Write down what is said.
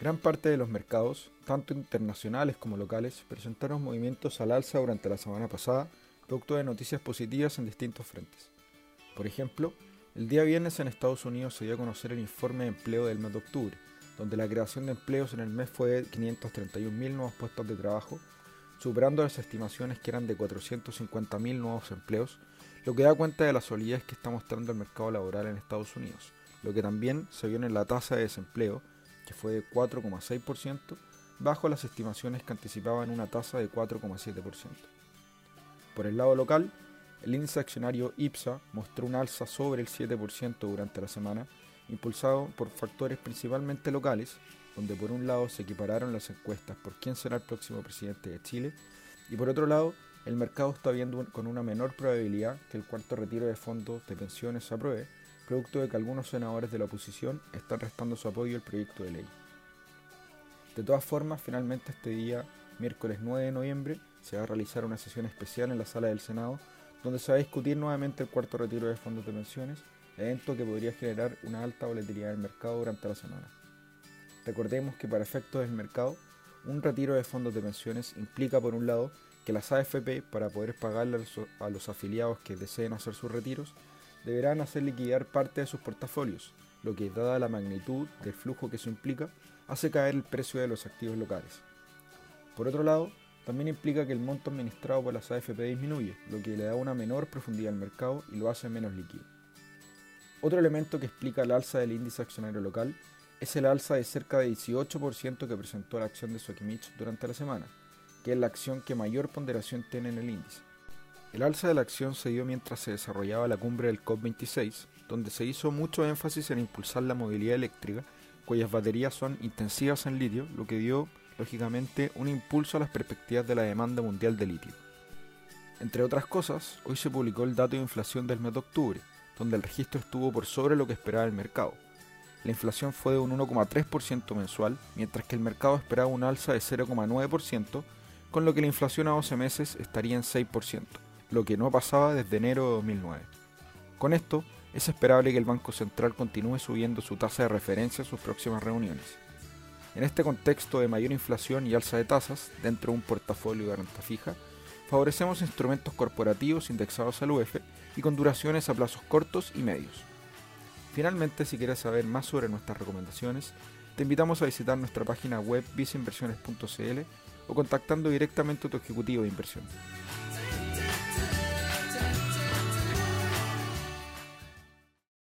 Gran parte de los mercados, tanto internacionales como locales, presentaron movimientos al alza durante la semana pasada, producto de noticias positivas en distintos frentes. Por ejemplo, el día viernes en Estados Unidos se dio a conocer el informe de empleo del mes de octubre, donde la creación de empleos en el mes fue de 531.000 nuevos puestos de trabajo, superando las estimaciones que eran de 450.000 nuevos empleos, lo que da cuenta de la solidez que está mostrando el mercado laboral en Estados Unidos, lo que también se vio en la tasa de desempleo, que fue de 4,6%, bajo las estimaciones que anticipaban una tasa de 4,7%. Por el lado local, el índice accionario IPSA mostró un alza sobre el 7% durante la semana, impulsado por factores principalmente locales, donde por un lado se equipararon las encuestas por quién será el próximo presidente de Chile, y por otro lado, el mercado está viendo con una menor probabilidad que el cuarto retiro de fondos de pensiones se apruebe, producto de que algunos senadores de la oposición están restando su apoyo al proyecto de ley. De todas formas, finalmente este día, miércoles 9 de noviembre, se va a realizar una sesión especial en la sala del Senado, donde se va a discutir nuevamente el cuarto retiro de fondos de pensiones, evento que podría generar una alta volatilidad del mercado durante la semana. Recordemos que para efectos del mercado, un retiro de fondos de pensiones implica por un lado que las AFP, para poder pagarle a los afiliados que deseen hacer sus retiros, deberán hacer liquidar parte de sus portafolios, lo que, dada la magnitud del flujo que eso implica, hace caer el precio de los activos locales. Por otro lado, también implica que el monto administrado por las AFP disminuye, lo que le da una menor profundidad al mercado y lo hace menos líquido. Otro elemento que explica el alza del índice accionario local es el alza de cerca de 18% que presentó la acción de Sokimich durante la semana, que es la acción que mayor ponderación tiene en el índice. El alza de la acción se dio mientras se desarrollaba la cumbre del COP26, donde se hizo mucho énfasis en impulsar la movilidad eléctrica, cuyas baterías son intensivas en litio, lo que dio, lógicamente, un impulso a las perspectivas de la demanda mundial de litio. Entre otras cosas, hoy se publicó el dato de inflación del mes de octubre, donde el registro estuvo por sobre lo que esperaba el mercado. La inflación fue de un 1,3% mensual, mientras que el mercado esperaba un alza de 0,9%, con lo que la inflación a 12 meses estaría en 6%, lo que no pasaba desde enero de 2009. Con esto, es esperable que el Banco Central continúe subiendo su tasa de referencia en sus próximas reuniones. En este contexto de mayor inflación y alza de tasas dentro de un portafolio de renta fija, favorecemos instrumentos corporativos indexados al UF y con duraciones a plazos cortos y medios. Finalmente, si quieres saber más sobre nuestras recomendaciones, te invitamos a visitar nuestra página web viceinversiones.cl o contactando directamente a tu ejecutivo de inversión.